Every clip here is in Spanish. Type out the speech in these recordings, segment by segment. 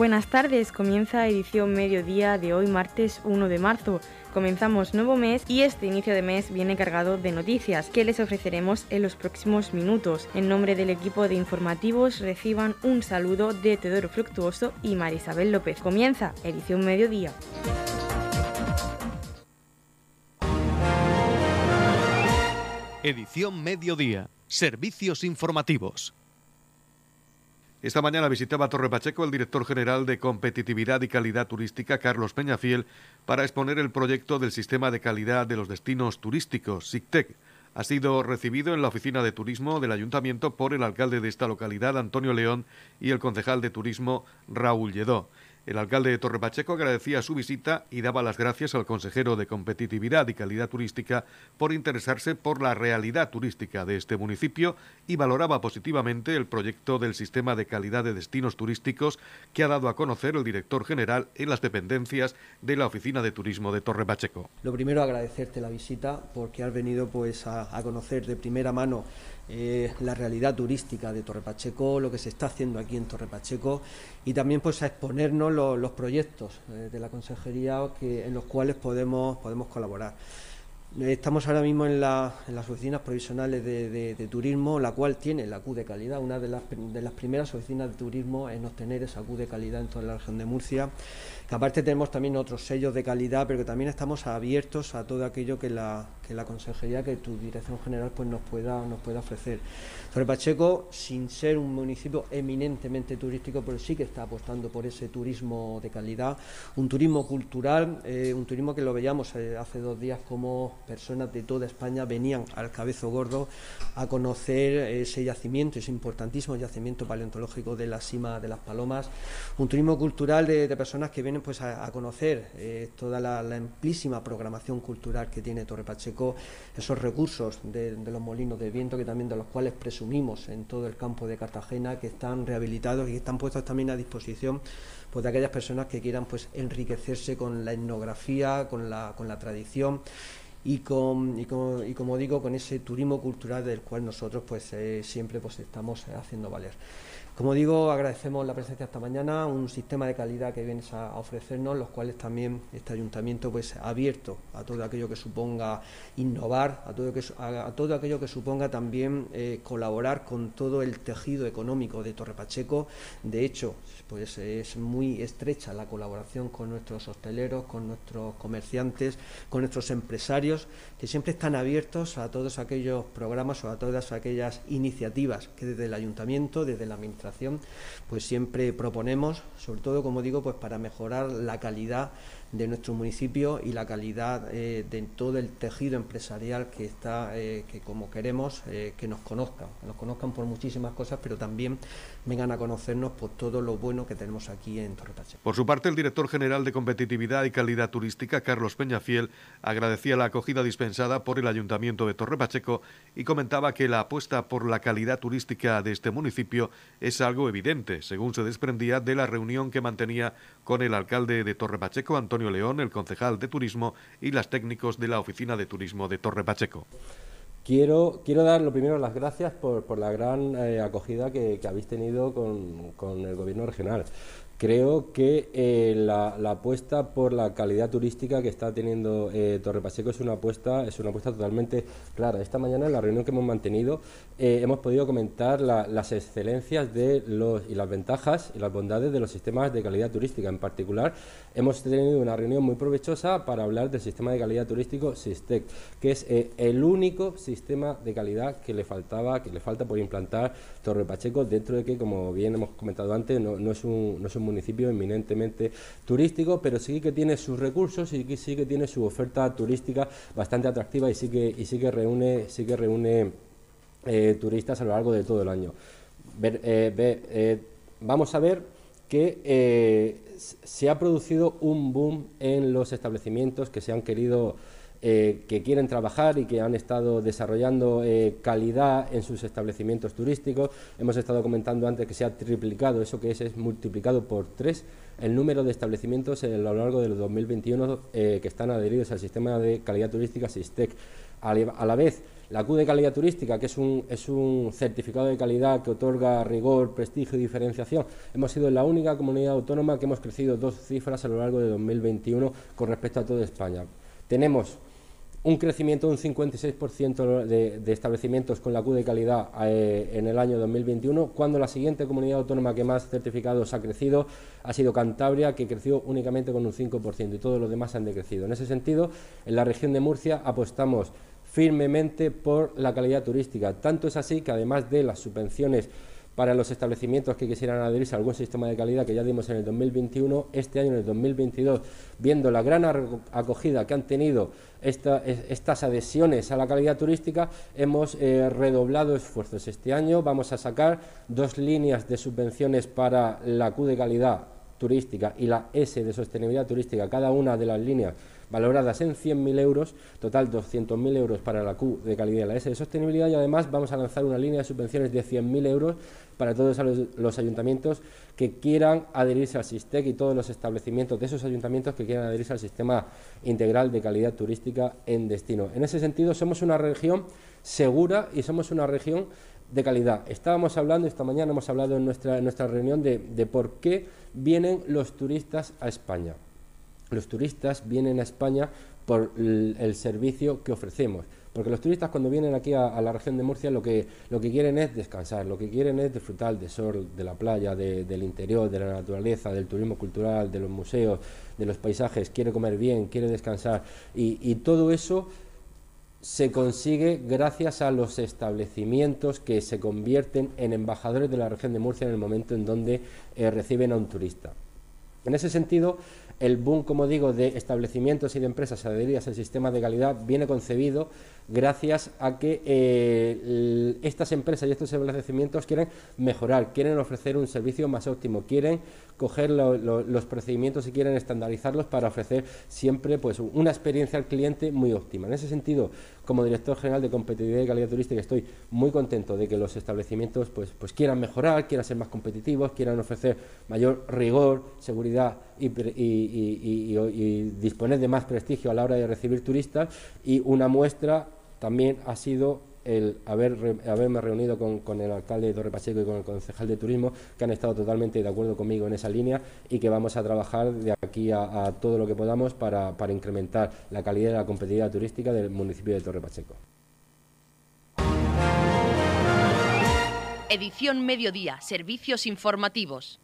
Buenas tardes, comienza edición mediodía de hoy martes 1 de marzo. Comenzamos nuevo mes y este inicio de mes viene cargado de noticias que les ofreceremos en los próximos minutos. En nombre del equipo de informativos reciban un saludo de Teodoro Fructuoso y Marisabel López. Comienza edición mediodía. Edición mediodía. Servicios informativos. Esta mañana visitaba Torre Pacheco el director general de Competitividad y Calidad Turística, Carlos Peñafiel, para exponer el proyecto del Sistema de Calidad de los Destinos Turísticos, SICTEC. Ha sido recibido en la oficina de turismo del ayuntamiento por el alcalde de esta localidad, Antonio León, y el concejal de turismo, Raúl Lledó. El alcalde de Torrepacheco agradecía su visita y daba las gracias al consejero de Competitividad y Calidad Turística por interesarse por la realidad turística de este municipio y valoraba positivamente el proyecto del sistema de calidad de destinos turísticos que ha dado a conocer el director general en las dependencias de la Oficina de Turismo de Torrepacheco. Lo primero agradecerte la visita porque has venido pues a, a conocer de primera mano eh, la realidad turística de Torre Pacheco, lo que se está haciendo aquí en Torre Pacheco y también pues a exponernos los proyectos eh, de la consejería en los cuales podemos, podemos colaborar. Estamos ahora mismo en, las oficinas provisionales de, turismo, la cual tiene la Q de calidad, una de las, de las primeras oficinas de turismo en obtener esa Q de calidad en toda la región de Murcia. Aparte tenemos también otros sellos de calidad, pero que también estamos abiertos a todo aquello que la, que la consejería, que tu dirección general pues nos pueda, nos pueda ofrecer. Torre Pacheco, sin ser un municipio eminentemente turístico, pero sí que está apostando por ese turismo de calidad, un turismo cultural, eh, un turismo que lo veíamos eh, hace dos días como personas de toda España venían al Cabezo Gordo a conocer ese yacimiento, ese importantísimo yacimiento paleontológico de la cima de las Palomas, un turismo cultural de, personas que vienen pues a, conocer eh, toda la, amplísima programación cultural que tiene Torre Pacheco, esos recursos de, los molinos de viento que también de los cuales presumimos en todo el campo de Cartagena, que están rehabilitados y que están puestos también a disposición pues, de aquellas personas que quieran pues, enriquecerse con la etnografía, con la, con la tradición y, con, y, como digo, con ese turismo cultural del cual nosotros pues, eh, siempre pues, estamos haciendo valer. Como digo, agradecemos la presencia esta mañana, un sistema de calidad que vienes a, ofrecernos, los cuales también este ayuntamiento pues abierto a todo aquello que suponga innovar, a todo, a, todo aquello que suponga también eh, colaborar con todo el tejido económico de Torre Pacheco. De hecho, pues es muy estrecha la colaboración con nuestros hosteleros, con nuestros comerciantes, con nuestros empresarios, que siempre están abiertos a todos aquellos programas o a todas aquellas iniciativas que desde el ayuntamiento, desde la administración, pues siempre proponemos, sobre todo, como digo, pues para mejorar la calidad de nuestro municipio y la calidad eh, de todo el tejido empresarial que está, eh, que como queremos, eh, que nos conozcan, que nos conozcan por muchísimas cosas, pero también vengan a conocernos por todo lo bueno que tenemos aquí en Torre Por su parte, el director general de Competitividad y Calidad Turística, Carlos Peñafiel, agradecía la acogida dispensada por el Ayuntamiento de Torre Pacheco y comentaba que la apuesta por la calidad turística de este municipio es algo evidente, según se desprendía de la reunión que mantenía con el alcalde de Torre Pacheco, Antonio León, el concejal de turismo y las técnicos de la Oficina de Turismo de Torre Pacheco. Quiero, quiero dar lo primero las gracias por, por la gran eh, acogida que, habéis tenido con, con el Gobierno regional. Creo que eh, la, apuesta por la calidad turística que está teniendo eh, Torre Pacheco es una apuesta, es una apuesta totalmente clara. Esta mañana en la reunión que hemos mantenido eh, hemos podido comentar las excelencias de los, y las ventajas y las bondades de los sistemas de calidad turística. En particular, hemos tenido una reunión muy provechosa para hablar del sistema de calidad turístico SISTEC, que es el único sistema de calidad que le faltaba, que le falta por implantar Torre Pacheco, dentro de que, como bien hemos comentado antes, no, es un, no es un municipio eminentemente turístico, pero sí que tiene sus recursos y sí que tiene su oferta turística bastante atractiva y sí que, y sí que reúne, sí que reúne eh, turistas a lo largo de todo el año. Eh, eh, vamos a ver que se ha producido un boom en los establecimientos que se han querido eh, que quieren trabajar y que han estado desarrollando eh, calidad en sus establecimientos turísticos. Hemos estado comentando antes que se ha triplicado, eso que es, es multiplicado por tres el número de establecimientos a lo largo del 2021 eh, que están adheridos al sistema de calidad turística SISTEC. A la vez, La Q de calidad turística, que es un, es un certificado de calidad que otorga rigor, prestigio y diferenciación, hemos sido la única comunidad autónoma que hemos crecido dos cifras a lo largo de 2021 con respecto a toda España. Tenemos un crecimiento de un 56% de, establecimientos con la Q de calidad eh, en el año 2021, cuando la siguiente comunidad autónoma que más certificados ha crecido ha sido Cantabria, que creció únicamente con un 5% y todos los demás han decrecido. En ese sentido, en la región de Murcia apostamos firmemente por la calidad turística. Tanto es así que además de las subvenciones para los establecimientos que quisieran adherirse a algún sistema de calidad que ya dimos en el 2021, este año, en el 2022, viendo la gran acogida que han tenido estas adhesiones a la calidad turística, hemos eh, redoblado esfuerzos. Este año vamos a sacar dos líneas de subvenciones para la Q de calidad turística y la S de sostenibilidad turística, cada una de las líneas valoradas en 100.000 euros, total 200.000 euros para la Q de calidad y la S de sostenibilidad y además vamos a lanzar una línea de subvenciones de 100.000 euros para todos los, ayuntamientos que quieran adherirse al SISTEC y todos los establecimientos de esos ayuntamientos que quieran adherirse al sistema integral de calidad turística en destino. En ese sentido, somos una región segura y somos una región de calidad. Estábamos hablando, esta mañana hemos hablado en nuestra, nuestra reunión de, de por qué vienen los turistas a España los turistas vienen a España por el, servicio que ofrecemos. Porque los turistas cuando vienen aquí a, la región de Murcia lo que, lo que quieren es descansar, lo que quieren es disfrutar del sol, de la playa, del interior, de la naturaleza, del turismo cultural, de los museos, de los paisajes, quiere comer bien, quiere descansar. Y, todo eso se consigue gracias a los establecimientos que se convierten en embajadores de la región de Murcia en el momento en donde eh, reciben a un turista. En ese sentido, el boom, como digo, de establecimientos y de empresas adheridas al sistema de calidad viene concebido gracias a que eh, estas empresas y estos establecimientos quieren mejorar, quieren ofrecer un servicio más óptimo, quieren coger los procedimientos y quieren estandarizarlos para ofrecer siempre pues, una experiencia al cliente muy óptima. En ese sentido, como director general de competitividad y calidad turística, estoy muy contento de que los establecimientos pues, pues quieran mejorar, quieran ser más competitivos, quieran ofrecer mayor rigor, seguridad y, y disponer de más prestigio a la hora de recibir turistas. Y una muestra también ha sido el haber, haberme reunido con, el alcalde de Torre Pacheco y con el concejal de turismo, que han estado totalmente de acuerdo conmigo en esa línea y que vamos a trabajar de aquí a, todo lo que podamos para, para incrementar la calidad y la competitividad turística del municipio de Torre Pacheco. Edición Mediodía, Servicios Informativos.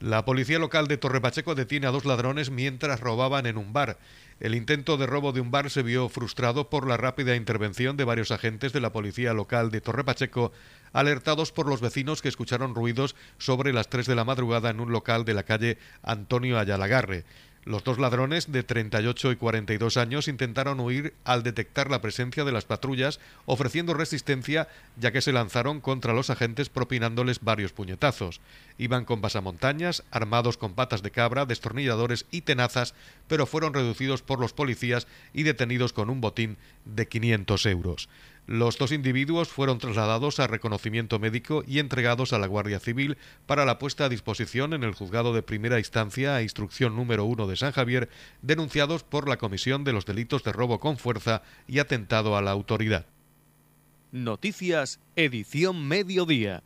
La policía local de Torre Pacheco detiene a dos ladrones mientras robaban en un bar. El intento de robo de un bar se vio frustrado por la rápida intervención de varios agentes de la policía local de Torre Pacheco, alertados por los vecinos que escucharon ruidos sobre las 3 de la madrugada en un local de la calle Antonio Ayalagarre. Los dos ladrones de 38 y 42 años intentaron huir al detectar la presencia de las patrullas, ofreciendo resistencia ya que se lanzaron contra los agentes propinándoles varios puñetazos. Iban con pasamontañas, armados con patas de cabra, destornilladores y tenazas, pero fueron reducidos por los policías y detenidos con un botín de 500 euros. Los dos individuos fueron trasladados a reconocimiento médico y entregados a la Guardia Civil para la puesta a disposición en el juzgado de primera instancia a instrucción número uno de San Javier, denunciados por la comisión de los delitos de robo con fuerza y atentado a la autoridad. Noticias, edición mediodía.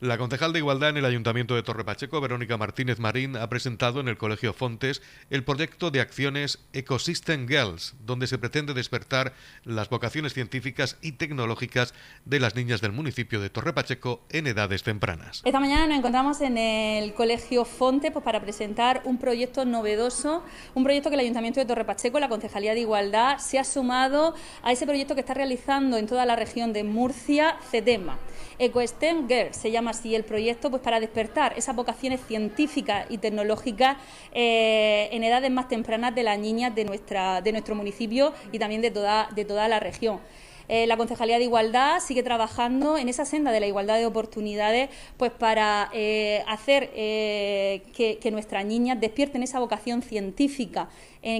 La concejal de Igualdad en el Ayuntamiento de Torre Pacheco, Verónica Martínez Marín, ha presentado en el Colegio Fontes el proyecto de acciones Ecosystem Girls, donde se pretende despertar las vocaciones científicas y tecnológicas de las niñas del municipio de Torre Pacheco en edades tempranas. Esta mañana nos encontramos en el Colegio Fontes pues, para presentar un proyecto novedoso, un proyecto que el Ayuntamiento de Torre Pacheco, la Concejalía de Igualdad, se ha sumado a ese proyecto que está realizando en toda la región de Murcia, CETEMA. EcoSTEM Girls se llama así el proyecto, pues para despertar esas vocaciones científicas y tecnológicas eh, en edades más tempranas de las niñas de, nuestra, de nuestro municipio y también de toda, de toda la región. Eh, la Concejalía de Igualdad sigue trabajando en esa senda de la igualdad de oportunidades pues para eh, hacer que, nuestras niñas despierten esa vocación científica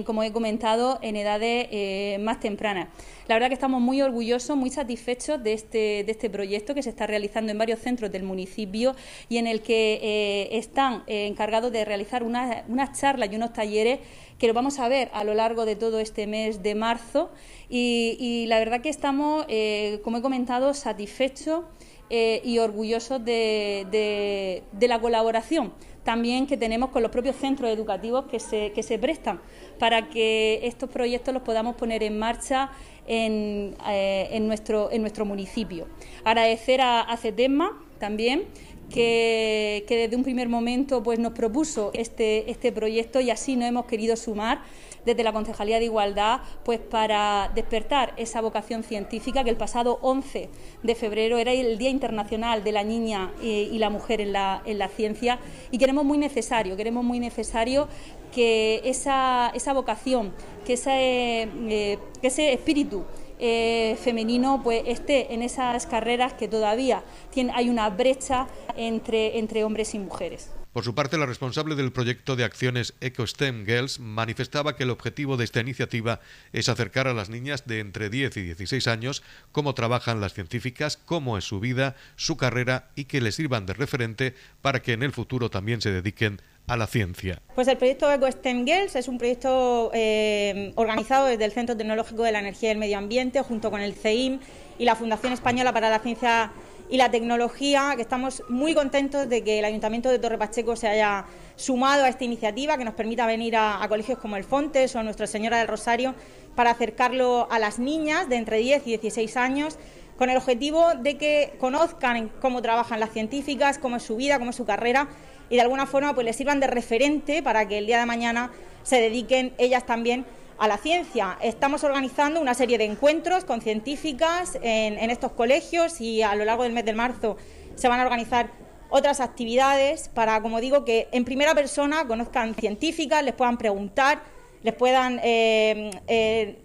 como he comentado, en edades eh, más tempranas. La verdad que estamos muy orgullosos, muy satisfechos de este, de este proyecto que se está realizando en varios centros del municipio y en el que eh, están eh, encargados de realizar unas charlas y unos talleres que lo vamos a ver a lo largo de todo este mes de marzo y, la verdad que estamos, como he comentado, satisfechos y orgullosos de la colaboración también que tenemos con los propios centros educativos que se, prestan para que estos proyectos los podamos poner en marcha en, eh, nuestro municipio. Agradecer a, a CETESMA también que, desde un primer momento pues, nos propuso este, este proyecto y así nos hemos querido sumar desde la Concejalía de Igualdad pues para despertar esa vocación científica que el pasado 11 de febrero era el Día Internacional de la Niña y, la Mujer en la, en la ciencia. Y queremos muy necesario, queremos muy necesario que esa, esa vocación, que ese, eh, que ese espíritu eh, femenino pues esté en esas carreras que todavía hay una brecha entre, entre hombres y mujeres. Por su parte, la responsable del proyecto de acciones EcoSTEM Girls manifestaba que el objetivo de esta iniciativa es acercar a las niñas de entre 10 y 16 años cómo trabajan las científicas, cómo es su vida, su carrera y que les sirvan de referente para que en el futuro también se dediquen a la ciencia. Pues el proyecto EcoSTEM Girls es un proyecto eh, organizado desde el Centro Tecnológico de la Energía y el Medio Ambiente junto con el CEIM y la Fundación Española para la Ciencia y la tecnología, que estamos muy contentos de que el Ayuntamiento de Torre Pacheco se haya sumado a esta iniciativa que nos permita venir a, colegios como el Fontes o Nuestra Señora del Rosario para acercarlo a las niñas de entre 10 y 16 años con el objetivo de que conozcan cómo trabajan las científicas, cómo es su vida, cómo es su carrera y de alguna forma pues les sirvan de referente para que el día de mañana se dediquen ellas también a la ciencia. Estamos organizando una serie de encuentros con científicas en, estos colegios y a lo largo del mes de marzo se van a organizar otras actividades para, como digo, que en primera persona conozcan científicas, les puedan preguntar, les puedan eh, eh,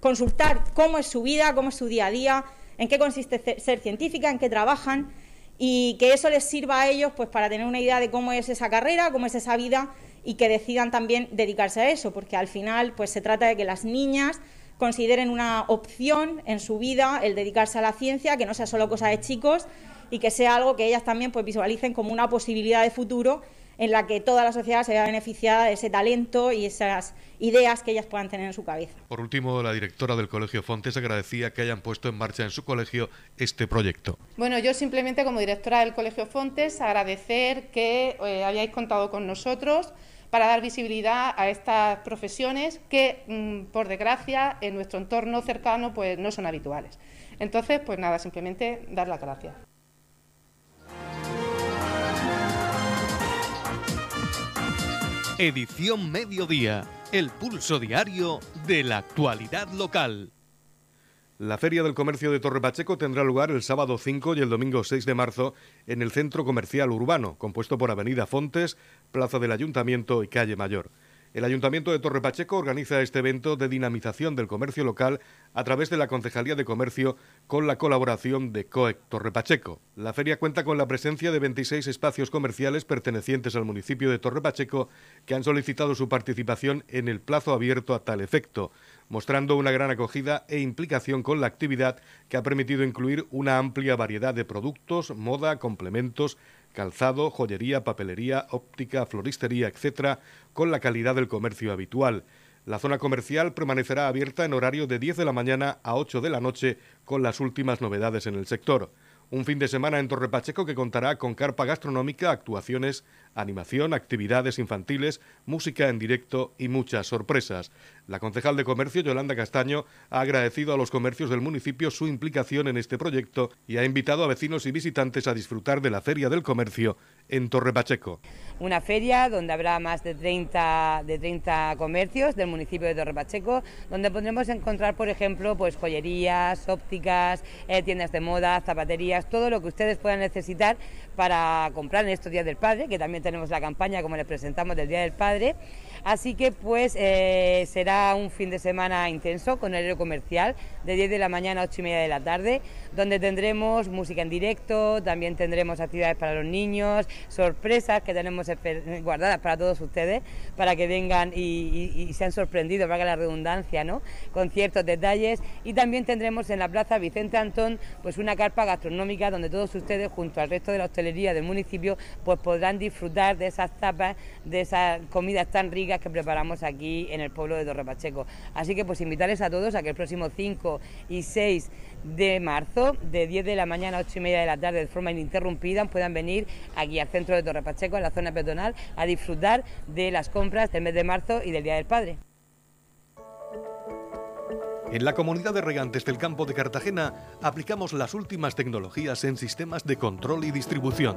consultar cómo es su vida, cómo es su día a día, en qué consiste ser científica, en qué trabajan y que eso les sirva a ellos pues para tener una idea de cómo es esa carrera, cómo es esa vida y que decidan también dedicarse a eso, porque al final pues se trata de que las niñas consideren una opción en su vida el dedicarse a la ciencia, que no sea solo cosa de chicos y que sea algo que ellas también pues visualicen como una posibilidad de futuro en la que toda la sociedad se vea beneficiada de ese talento y esas ideas que ellas puedan tener en su cabeza. Por último, la directora del Colegio Fontes agradecía que hayan puesto en marcha en su colegio este proyecto. Bueno, yo simplemente como directora del Colegio Fontes agradecer que eh, hayáis contado con nosotros para dar visibilidad a estas profesiones que, mm, por desgracia, en nuestro entorno cercano pues no son habituales. Entonces, pues nada, simplemente dar las gracias. Edición Mediodía, el pulso diario de la actualidad local. La Feria del Comercio de Torre Pacheco tendrá lugar el sábado 5 y el domingo 6 de marzo en el Centro Comercial Urbano, compuesto por Avenida Fontes, Plaza del Ayuntamiento y Calle Mayor. El Ayuntamiento de Torre Pacheco organiza este evento de dinamización del comercio local a través de la Concejalía de Comercio con la colaboración de COEC Torre Pacheco. La feria cuenta con la presencia de 26 espacios comerciales pertenecientes al municipio de Torre Pacheco que han solicitado su participación en el plazo abierto a tal efecto, mostrando una gran acogida e implicación con la actividad que ha permitido incluir una amplia variedad de productos, moda, complementos, calzado, joyería, papelería, óptica, floristería, etc., con la calidad del comercio habitual. La zona comercial permanecerá abierta en horario de 10 de la mañana a 8 de la noche con las últimas novedades en el sector. Un fin de semana en Torre Pacheco que contará con carpa gastronómica, actuaciones, animación, actividades infantiles, música en directo y muchas sorpresas. La concejal de Comercio, Yolanda Castaño, ha agradecido a los comercios del municipio su implicación en este proyecto y ha invitado a vecinos y visitantes a disfrutar de la Feria del Comercio en Torre Pacheco. Una feria donde habrá más de 30, de 30 comercios del municipio de Torre Pacheco, donde podremos encontrar, por ejemplo, pues joyerías, ópticas, eh, tiendas de moda, zapatería zanahorias, todo lo que ustedes puedan necesitar para comprar en estos días del padre, que también tenemos la campaña, como les presentamos, del Día del Padre. Así que pues eh, será un fin de semana intenso con horario comercial de 10 de la mañana a 8 y media de la tarde, donde tendremos música en directo, también tendremos actividades para los niños, sorpresas que tenemos guardadas para todos ustedes, para que vengan y, sean sorprendidos, valga la redundancia, ¿no? con ciertos detalles. Y también tendremos en la Plaza Vicente Antón pues una carpa gastronómica donde todos ustedes, junto al resto de la hostelería del municipio, pues podrán disfrutar de esas tapas, de esas comidas tan ricas que preparamos aquí en el pueblo de Torre Pacheco. Así que pues invitarles a todos a que el próximo 5 y 6 de marzo, de 10 de la mañana a 8 y media de la tarde, de forma ininterrumpida, puedan venir aquí al centro de Torre Pacheco, en la zona peatonal, a disfrutar de las compras del mes de marzo y del Día del Padre. En la comunidad de regantes del campo de Cartagena aplicamos las últimas tecnologías en sistemas de control y distribución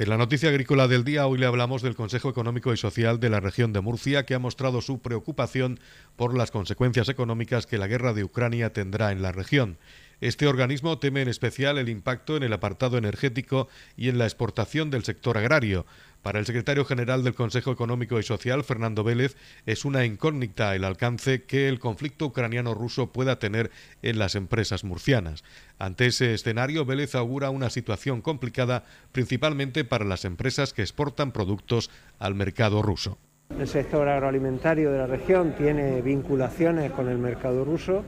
En la noticia agrícola del día hoy le hablamos del Consejo Económico y Social de la región de Murcia que ha mostrado su preocupación por las consecuencias económicas que la guerra de Ucrania tendrá en la región. Este organismo teme en especial el impacto en el apartado energético y en la exportación del sector agrario. Para el secretario general del Consejo Económico y Social, Fernando Vélez, es una incógnita el alcance que el conflicto ucraniano-ruso pueda tener en las empresas murcianas. Ante ese escenario, Vélez augura una situación complicada, principalmente para las empresas que exportan productos al mercado ruso. El sector agroalimentario de la región tiene vinculaciones con el mercado ruso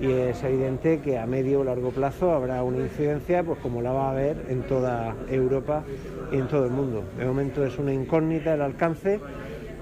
y es evidente que a medio o largo plazo habrá una incidencia pues como la va a haber en toda Europa y en todo el mundo. De momento es una incógnita el alcance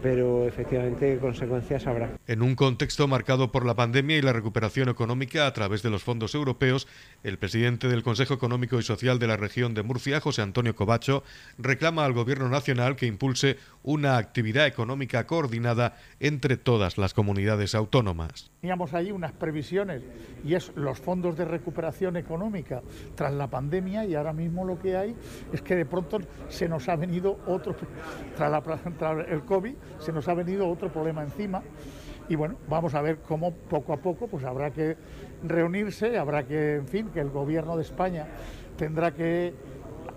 pero efectivamente consecuencias habrá. En un contexto marcado por la pandemia y la recuperación económica a través de los fondos europeos, el presidente del Consejo Económico y Social de la región de Murcia, José Antonio Covacho, reclama al Gobierno Nacional que impulse una actividad económica coordinada entre todas las comunidades autónomas. Teníamos ahí unas previsiones y es los fondos de recuperación económica tras la pandemia y ahora mismo lo que hay es que de pronto se nos ha venido otro, tras, tras el COVID, se nos ha venido otro problema encima. Y bueno, vamos a ver cómo poco a poco pues habrá que reunirse, habrá que, en fin, que el gobierno de España tendrá que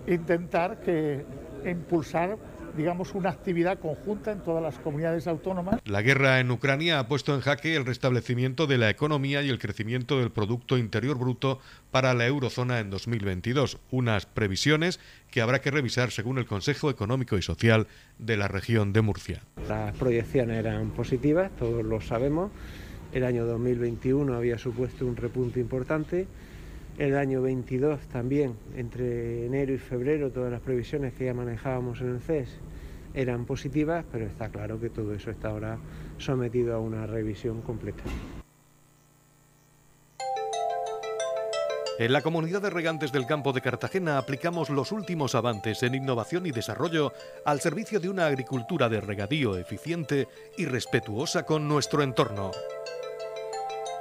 intentar que impulsar digamos, una actividad conjunta en todas las comunidades autónomas. La guerra en Ucrania ha puesto en jaque el restablecimiento de la economía y el crecimiento del Producto Interior Bruto para la eurozona en 2022, unas previsiones que habrá que revisar según el Consejo Económico y Social de la región de Murcia. Las proyecciones eran positivas, todos lo sabemos. El año 2021 había supuesto un repunte importante. El año 22 también, entre enero y febrero, todas las previsiones que ya manejábamos en el CES eran positivas, pero está claro que todo eso está ahora sometido a una revisión completa. En la comunidad de regantes del campo de Cartagena aplicamos los últimos avances en innovación y desarrollo al servicio de una agricultura de regadío eficiente y respetuosa con nuestro entorno.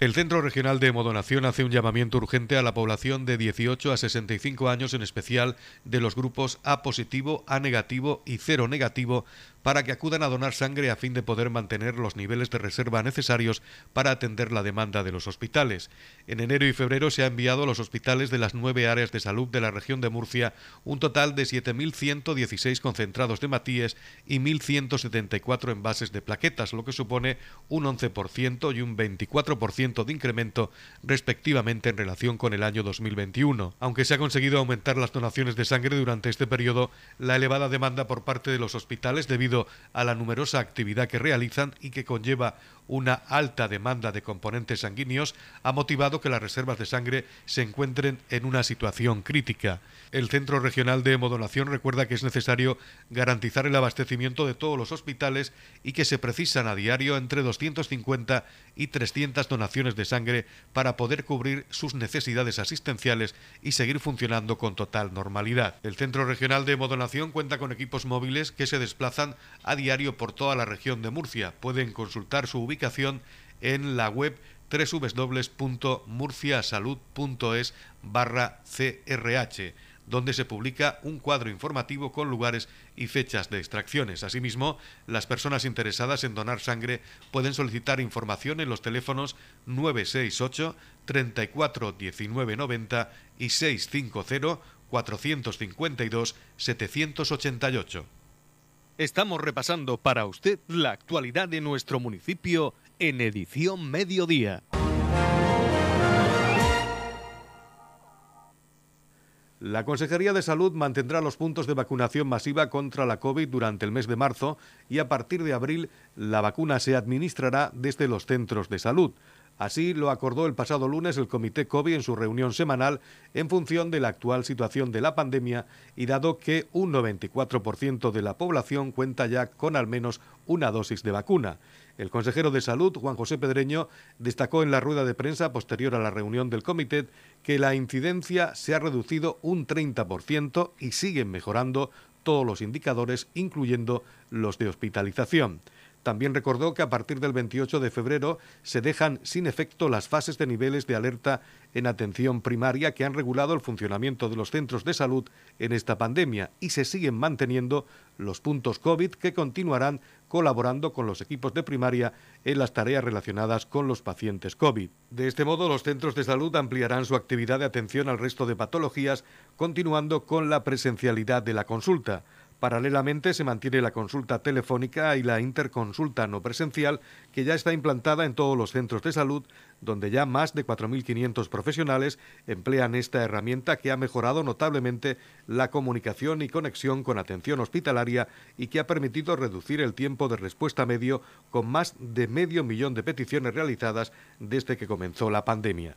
El Centro Regional de Modonación hace un llamamiento urgente a la población de 18 a 65 años, en especial de los grupos A positivo, A negativo y cero negativo, para que acudan a donar sangre a fin de poder mantener los niveles de reserva necesarios para atender la demanda de los hospitales. En enero y febrero se ha enviado a los hospitales de las nueve áreas de salud de la región de Murcia un total de 7.116 concentrados de matíes y 1.174 envases de plaquetas, lo que supone un 11% y un 24% de incremento respectivamente en relación con el año 2021. Aunque se ha conseguido aumentar las donaciones de sangre durante este periodo, la elevada demanda por parte de los hospitales debido a la numerosa actividad que realizan y que conlleva una alta demanda de componentes sanguíneos ha motivado que las reservas de sangre se encuentren en una situación crítica. El Centro Regional de Hemodonación recuerda que es necesario garantizar el abastecimiento de todos los hospitales y que se precisan a diario entre 250 y 300 donaciones de sangre para poder cubrir sus necesidades asistenciales y seguir funcionando con total normalidad. El Centro Regional de Hemodonación cuenta con equipos móviles que se desplazan a diario por toda la región de Murcia. Pueden consultar su ubicación en la web www.murciasalud.es barra CRH donde se publica un cuadro informativo con lugares y fechas de extracciones. Asimismo, las personas interesadas en donar sangre pueden solicitar información en los teléfonos 968 34 19 90 y 650 452 788. Estamos repasando para usted la actualidad de nuestro municipio en edición mediodía. La Consejería de Salud mantendrá los puntos de vacunación masiva contra la COVID durante el mes de marzo y a partir de abril la vacuna se administrará desde los centros de salud. Así lo acordó el pasado lunes el Comité COVID en su reunión semanal en función de la actual situación de la pandemia y dado que un 94% de la población cuenta ya con al menos una dosis de vacuna. El consejero de Salud, Juan José Pedreño, destacó en la rueda de prensa posterior a la reunión del comité que la incidencia se ha reducido un 30% y siguen mejorando todos los indicadores, incluyendo los de hospitalización. También recordó que a partir del 28 de febrero se dejan sin efecto las fases de niveles de alerta en atención primaria que han regulado el funcionamiento de los centros de salud en esta pandemia y se siguen manteniendo los puntos COVID que continuarán colaborando con los equipos de primaria en las tareas relacionadas con los pacientes COVID. De este modo, los centros de salud ampliarán su actividad de atención al resto de patologías, continuando con la presencialidad de la consulta. Paralelamente se mantiene la consulta telefónica y la interconsulta no presencial que ya está implantada en todos los centros de salud, donde ya más de 4.500 profesionales emplean esta herramienta que ha mejorado notablemente la comunicación y conexión con atención hospitalaria y que ha permitido reducir el tiempo de respuesta medio con más de medio millón de peticiones realizadas desde que comenzó la pandemia.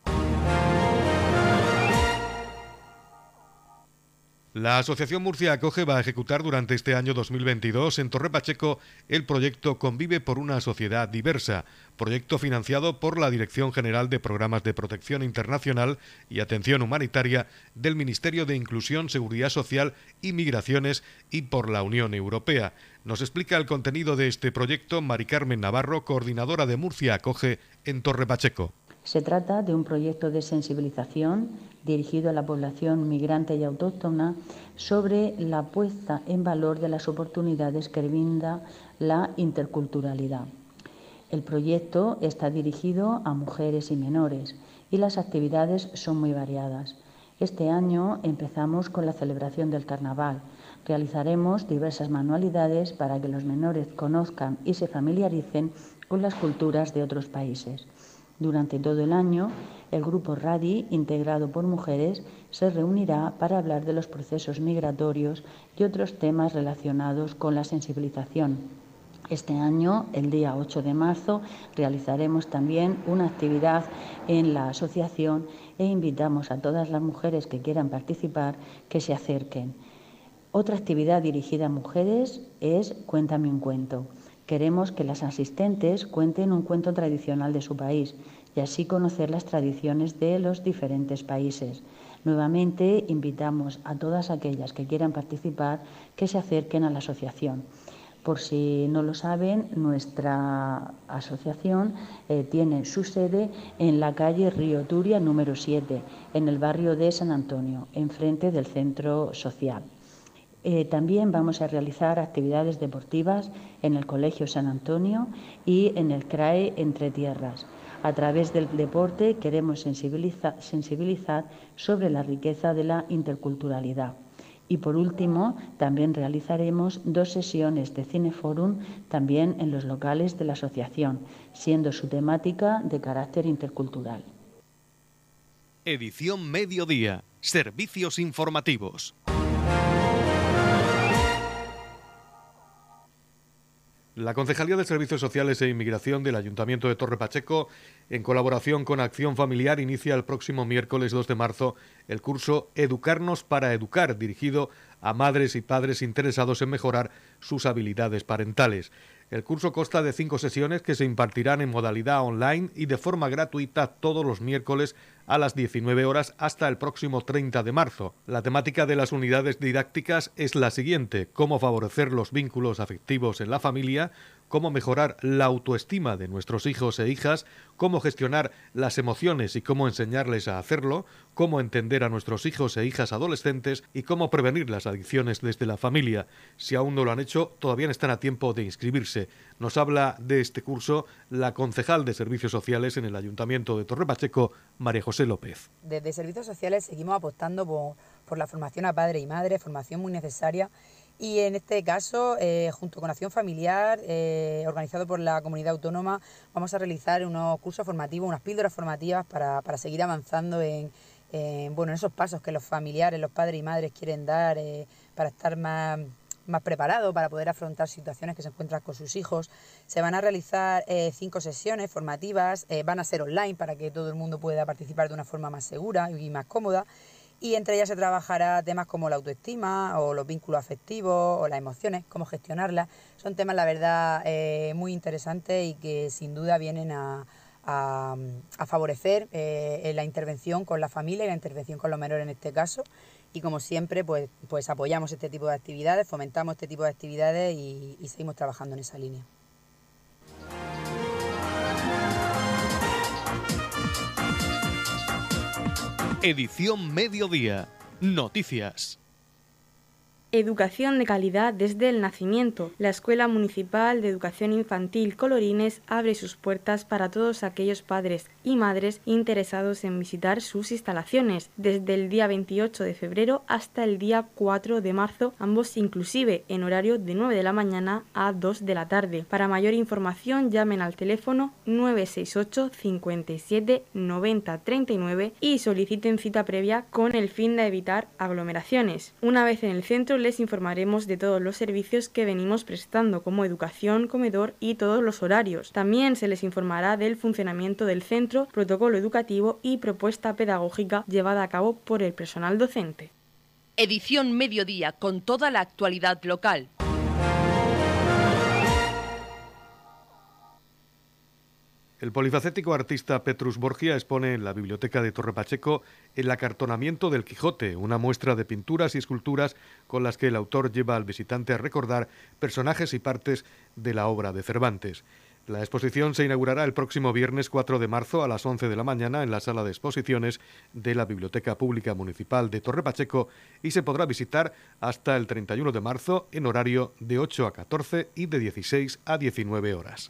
La Asociación Murcia Acoge va a ejecutar durante este año 2022 en Torre Pacheco el proyecto Convive por una sociedad diversa, proyecto financiado por la Dirección General de Programas de Protección Internacional y Atención Humanitaria del Ministerio de Inclusión, Seguridad Social y Migraciones y por la Unión Europea. Nos explica el contenido de este proyecto Mari Carmen Navarro, coordinadora de Murcia Acoge en Torre Pacheco. Se trata de un proyecto de sensibilización dirigido a la población migrante y autóctona sobre la puesta en valor de las oportunidades que brinda la interculturalidad. El proyecto está dirigido a mujeres y menores y las actividades son muy variadas. Este año empezamos con la celebración del carnaval. Realizaremos diversas manualidades para que los menores conozcan y se familiaricen con las culturas de otros países. Durante todo el año, el grupo RADI, integrado por mujeres, se reunirá para hablar de los procesos migratorios y otros temas relacionados con la sensibilización. Este año, el día 8 de marzo, realizaremos también una actividad en la asociación e invitamos a todas las mujeres que quieran participar que se acerquen. Otra actividad dirigida a mujeres es Cuéntame un cuento. Queremos que las asistentes cuenten un cuento tradicional de su país y así conocer las tradiciones de los diferentes países. Nuevamente invitamos a todas aquellas que quieran participar que se acerquen a la asociación. Por si no lo saben, nuestra asociación eh, tiene su sede en la calle Río Turia número 7, en el barrio de San Antonio, enfrente del centro social. Eh, también vamos a realizar actividades deportivas en el Colegio San Antonio y en el CRAE Entre Tierras. A través del deporte queremos sensibilizar sobre la riqueza de la interculturalidad. Y por último, también realizaremos dos sesiones de Cineforum también en los locales de la asociación, siendo su temática de carácter intercultural. Edición Mediodía. Servicios informativos. La Concejalía de Servicios Sociales e Inmigración del Ayuntamiento de Torre Pacheco, en colaboración con Acción Familiar, inicia el próximo miércoles 2 de marzo el curso Educarnos para Educar, dirigido a madres y padres interesados en mejorar sus habilidades parentales. El curso consta de cinco sesiones que se impartirán en modalidad online y de forma gratuita todos los miércoles a las 19 horas hasta el próximo 30 de marzo. La temática de las unidades didácticas es la siguiente, cómo favorecer los vínculos afectivos en la familia, cómo mejorar la autoestima de nuestros hijos e hijas, cómo gestionar las emociones y cómo enseñarles a hacerlo, cómo entender a nuestros hijos e hijas adolescentes y cómo prevenir las adicciones desde la familia. Si aún no lo han hecho, todavía están a tiempo de inscribirse. Nos habla de este curso la concejal de Servicios Sociales en el Ayuntamiento de Torre Pacheco, María José López. Desde Servicios Sociales seguimos apostando por, la formación a padre y madre, formación muy necesaria y en este caso, eh, junto con Acción Familiar, eh, organizado por la comunidad autónoma, vamos a realizar unos cursos formativos, unas píldoras formativas para, seguir avanzando en, bueno, en esos pasos que los familiares, los padres y madres quieren dar eh, para estar más, más preparados, para poder afrontar situaciones que se encuentran con sus hijos. Se van a realizar cinco sesiones formativas, van a ser online para que todo el mundo pueda participar de una forma más segura y más cómoda y entre ellas se trabajará temas como la autoestima o los vínculos afectivos o las emociones, cómo gestionarlas. Son temas, la verdad, eh, muy interesantes y que sin duda vienen a, favorecer eh, la intervención con la familia y la intervención con los menores en este caso. Y como siempre, pues, pues apoyamos este tipo de actividades, fomentamos este tipo de actividades y seguimos trabajando en esa línea. Edición Mediodía. Noticias. Educación de calidad desde el nacimiento. La Escuela Municipal de Educación Infantil Colorines abre sus puertas para todos aquellos padres y madres interesados en visitar sus instalaciones desde el día 28 de febrero hasta el día 4 de marzo, ambos inclusive en horario de 9 de la mañana a 2 de la tarde. Para mayor información llamen al teléfono 968 57 90 39 y soliciten cita previa con el fin de evitar aglomeraciones. Una vez en el centro les informaremos de todos los servicios que venimos prestando, como educación, comedor y todos los horarios. También se les informará del funcionamiento del centro, protocolo educativo y propuesta pedagógica llevada a cabo por el personal docente. Edición Mediodía con toda la actualidad local. El polifacético artista Petrus Borgia expone en la Biblioteca de Torre Pacheco el acartonamiento del Quijote, una muestra de pinturas y esculturas con las que el autor lleva al visitante a recordar personajes y partes de la obra de Cervantes. La exposición se inaugurará el próximo viernes 4 de marzo a las 11 de la mañana en la sala de exposiciones de la Biblioteca Pública Municipal de Torre Pacheco y se podrá visitar hasta el 31 de marzo en horario de 8 a 14 y de 16 a 19 horas.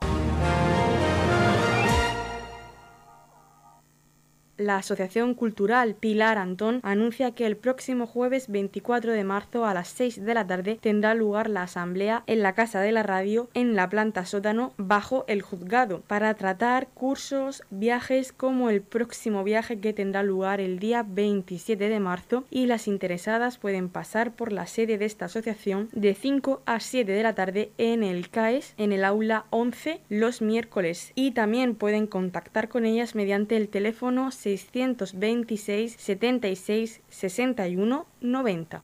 La Asociación Cultural Pilar Antón anuncia que el próximo jueves 24 de marzo a las 6 de la tarde tendrá lugar la asamblea en la Casa de la Radio en la planta sótano bajo el juzgado para tratar cursos, viajes como el próximo viaje que tendrá lugar el día 27 de marzo y las interesadas pueden pasar por la sede de esta asociación de 5 a 7 de la tarde en el CAES en el aula 11 los miércoles y también pueden contactar con ellas mediante el teléfono 626 76 61 90.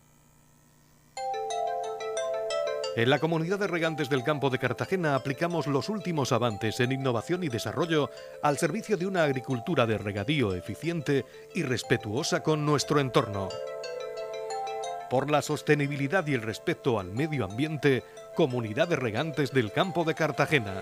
En la comunidad de regantes del campo de Cartagena aplicamos los últimos avances en innovación y desarrollo al servicio de una agricultura de regadío eficiente y respetuosa con nuestro entorno. Por la sostenibilidad y el respeto al medio ambiente, Comunidad de Regantes del Campo de Cartagena.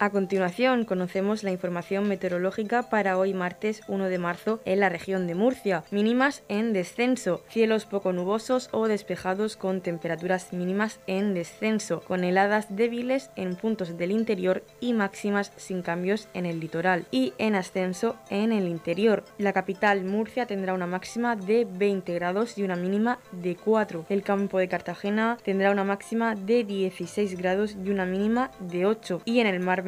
A continuación, conocemos la información meteorológica para hoy martes 1 de marzo en la región de Murcia. Mínimas en descenso, cielos poco nubosos o despejados con temperaturas mínimas en descenso, con heladas débiles en puntos del interior y máximas sin cambios en el litoral y en ascenso en el interior. La capital Murcia tendrá una máxima de 20 grados y una mínima de 4. El campo de Cartagena tendrá una máxima de 16 grados y una mínima de 8. Y en el mar